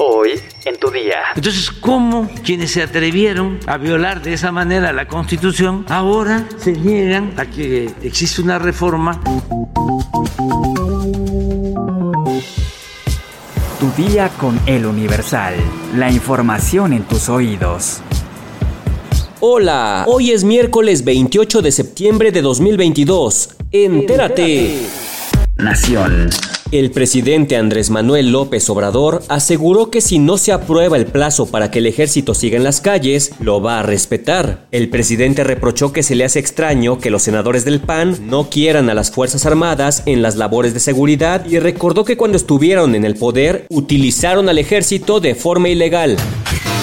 Hoy en tu día. Entonces, ¿cómo quienes se atrevieron a violar de esa manera la Constitución ahora se niegan a que existe una reforma? Tu día con el Universal. La información en tus oídos. Hola, hoy es miércoles 28 de septiembre de 2022. Entérate. Nación. El presidente Andrés Manuel López Obrador aseguró que si no se aprueba el plazo para que el ejército siga en las calles, lo va a respetar. El presidente reprochó que se le hace extraño que los senadores del PAN no quieran a las Fuerzas Armadas en las labores de seguridad y recordó que cuando estuvieron en el poder utilizaron al ejército de forma ilegal.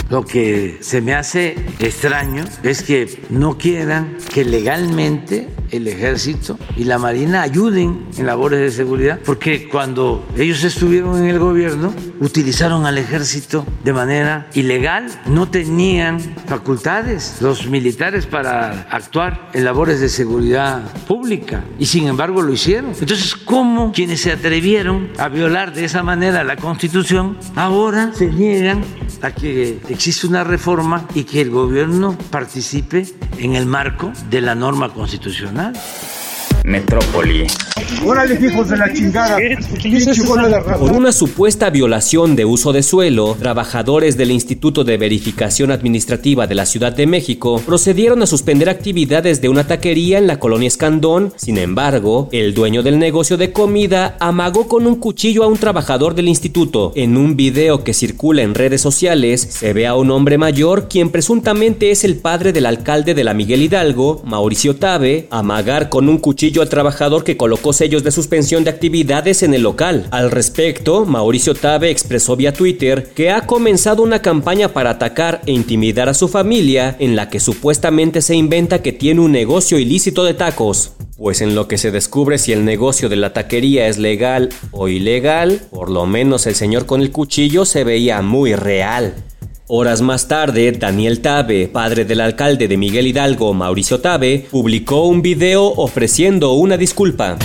Lo que se me hace extraño es que no quieran que legalmente el ejército y la marina ayuden en labores de seguridad, porque cuando ellos estuvieron en el gobierno utilizaron al ejército de manera ilegal, no tenían facultades los militares para actuar en labores de seguridad pública y sin embargo lo hicieron. Entonces, ¿cómo quienes se atrevieron a violar de esa manera la constitución ahora se niegan a que existe una reforma y que el gobierno participe en el marco de la norma constitucional. Metrópoli. de la chingada. Por una supuesta violación de uso de suelo, trabajadores del Instituto de Verificación Administrativa de la Ciudad de México procedieron a suspender actividades de una taquería en la colonia Escandón. Sin embargo, el dueño del negocio de comida amagó con un cuchillo a un trabajador del instituto. En un video que circula en redes sociales, se ve a un hombre mayor quien presuntamente es el padre del alcalde de la Miguel Hidalgo, Mauricio Tabe, amagar con un cuchillo al trabajador que colocó sellos de suspensión de actividades en el local. Al respecto, Mauricio Tabe expresó vía Twitter que ha comenzado una campaña para atacar e intimidar a su familia en la que supuestamente se inventa que tiene un negocio ilícito de tacos. Pues en lo que se descubre si el negocio de la taquería es legal o ilegal, por lo menos el señor con el cuchillo se veía muy real. Horas más tarde, Daniel Tabe, padre del alcalde de Miguel Hidalgo, Mauricio Tabe, publicó un video ofreciendo una disculpa.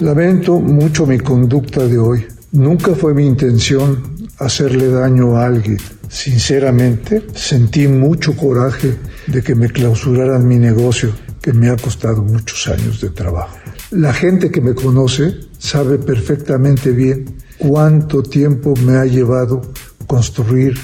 Lamento mucho mi conducta de hoy. Nunca fue mi intención hacerle daño a alguien. Sinceramente, sentí mucho coraje de que me clausuraran mi negocio, que me ha costado muchos años de trabajo. La gente que me conoce sabe perfectamente bien cuánto tiempo me ha llevado construir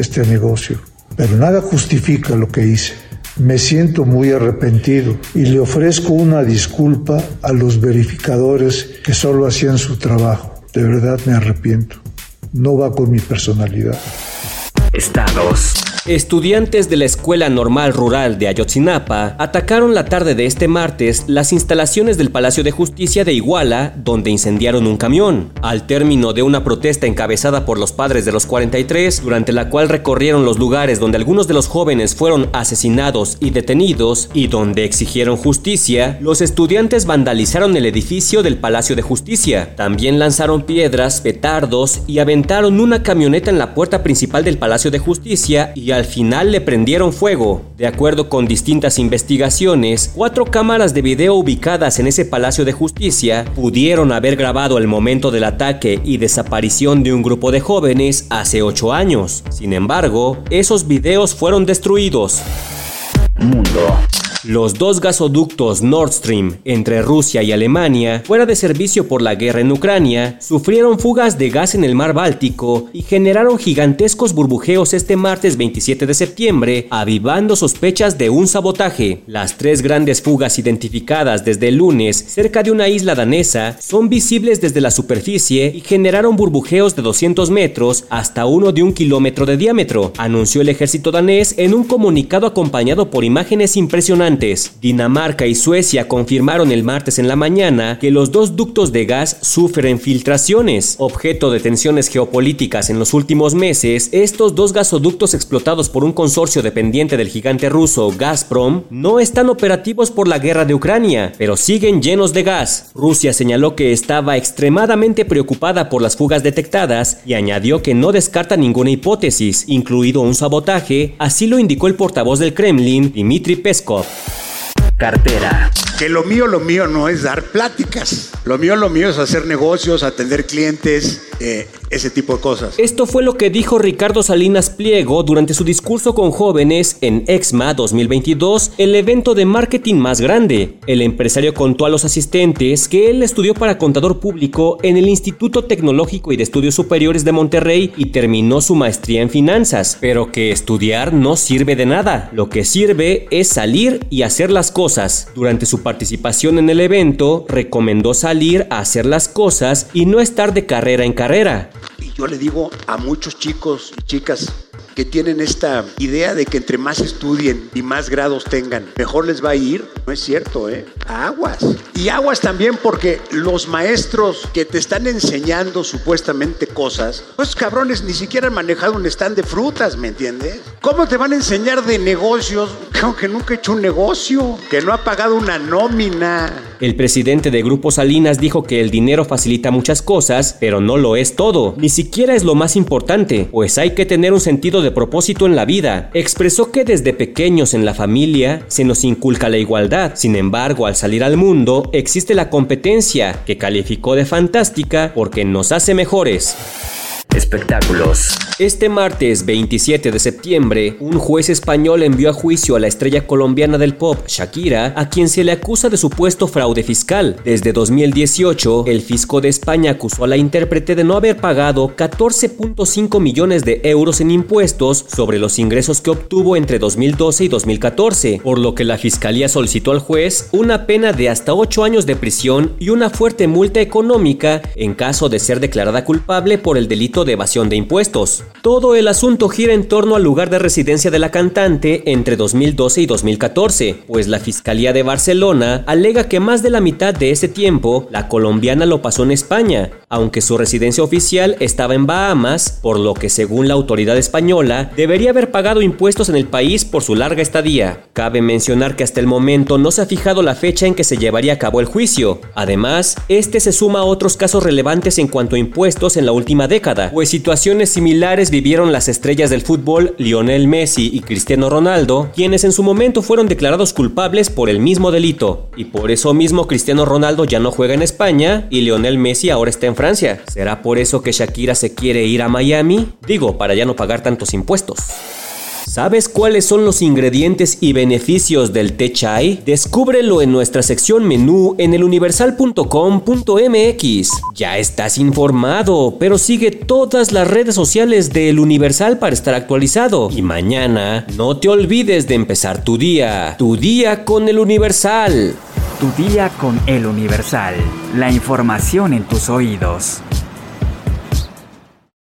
este negocio, pero nada justifica lo que hice. Me siento muy arrepentido y le ofrezco una disculpa a los verificadores que solo hacían su trabajo. De verdad me arrepiento. No va con mi personalidad. Estados. Estudiantes de la Escuela Normal Rural de Ayotzinapa atacaron la tarde de este martes las instalaciones del Palacio de Justicia de Iguala, donde incendiaron un camión. Al término de una protesta encabezada por los padres de los 43, durante la cual recorrieron los lugares donde algunos de los jóvenes fueron asesinados y detenidos y donde exigieron justicia, los estudiantes vandalizaron el edificio del Palacio de Justicia. También lanzaron piedras, petardos y aventaron una camioneta en la puerta principal del Palacio de Justicia y al final le prendieron fuego. De acuerdo con distintas investigaciones, cuatro cámaras de video ubicadas en ese Palacio de Justicia pudieron haber grabado el momento del ataque y desaparición de un grupo de jóvenes hace ocho años. Sin embargo, esos videos fueron destruidos. Mundo. Los dos gasoductos Nord Stream entre Rusia y Alemania, fuera de servicio por la guerra en Ucrania, sufrieron fugas de gas en el mar Báltico y generaron gigantescos burbujeos este martes 27 de septiembre, avivando sospechas de un sabotaje. Las tres grandes fugas identificadas desde el lunes cerca de una isla danesa son visibles desde la superficie y generaron burbujeos de 200 metros hasta uno de un kilómetro de diámetro, anunció el ejército danés en un comunicado acompañado por imágenes impresionantes Dinamarca y Suecia confirmaron el martes en la mañana que los dos ductos de gas sufren filtraciones. Objeto de tensiones geopolíticas en los últimos meses, estos dos gasoductos explotados por un consorcio dependiente del gigante ruso Gazprom no están operativos por la guerra de Ucrania, pero siguen llenos de gas. Rusia señaló que estaba extremadamente preocupada por las fugas detectadas y añadió que no descarta ninguna hipótesis, incluido un sabotaje, así lo indicó el portavoz del Kremlin, Dmitry Peskov cartera. Que lo mío, lo mío no es dar pláticas. Lo mío, lo mío es hacer negocios, atender clientes, eh, ese tipo de cosas. Esto fue lo que dijo Ricardo Salinas Pliego durante su discurso con jóvenes en EXMA 2022, el evento de marketing más grande. El empresario contó a los asistentes que él estudió para contador público en el Instituto Tecnológico y de Estudios Superiores de Monterrey y terminó su maestría en finanzas, pero que estudiar no sirve de nada. Lo que sirve es salir y hacer las cosas. Durante su participación en el evento, recomendó salir a hacer las cosas y no estar de carrera en carrera. Yo le digo a muchos chicos y chicas que tienen esta idea de que entre más estudien y más grados tengan, mejor les va a ir. No es cierto, ¿eh? Aguas. Y aguas también porque los maestros que te están enseñando supuestamente cosas, pues cabrones ni siquiera han manejado un stand de frutas, ¿me entiendes? ¿Cómo te van a enseñar de negocios? Que nunca ha hecho un negocio, que no ha pagado una nómina. El presidente de Grupo Salinas dijo que el dinero facilita muchas cosas, pero no lo es todo. Ni siquiera es lo más importante, pues hay que tener un sentido de propósito en la vida. Expresó que desde pequeños en la familia se nos inculca la igualdad. Sin embargo, al salir al mundo existe la competencia, que calificó de fantástica porque nos hace mejores. Espectáculos. Este martes 27 de septiembre, un juez español envió a juicio a la estrella colombiana del pop, Shakira, a quien se le acusa de supuesto fraude fiscal. Desde 2018, el fisco de España acusó a la intérprete de no haber pagado 14.5 millones de euros en impuestos sobre los ingresos que obtuvo entre 2012 y 2014, por lo que la fiscalía solicitó al juez una pena de hasta 8 años de prisión y una fuerte multa económica en caso de ser declarada culpable por el delito de evasión de impuestos. Todo el asunto gira en torno al lugar de residencia de la cantante entre 2012 y 2014, pues la Fiscalía de Barcelona alega que más de la mitad de ese tiempo la colombiana lo pasó en España, aunque su residencia oficial estaba en Bahamas, por lo que según la autoridad española debería haber pagado impuestos en el país por su larga estadía. Cabe mencionar que hasta el momento no se ha fijado la fecha en que se llevaría a cabo el juicio. Además, este se suma a otros casos relevantes en cuanto a impuestos en la última década, pues situaciones similares vivieron las estrellas del fútbol Lionel Messi y Cristiano Ronaldo, quienes en su momento fueron declarados culpables por el mismo delito. Y por eso mismo Cristiano Ronaldo ya no juega en España y Lionel Messi ahora está Francia. ¿Será por eso que Shakira se quiere ir a Miami? Digo, para ya no pagar tantos impuestos. ¿Sabes cuáles son los ingredientes y beneficios del té chai? Descúbrelo en nuestra sección menú en eluniversal.com.mx. Ya estás informado, pero sigue todas las redes sociales de El Universal para estar actualizado. Y mañana no te olvides de empezar tu día. Tu día con El Universal. Tu día con El Universal. La información en tus oídos.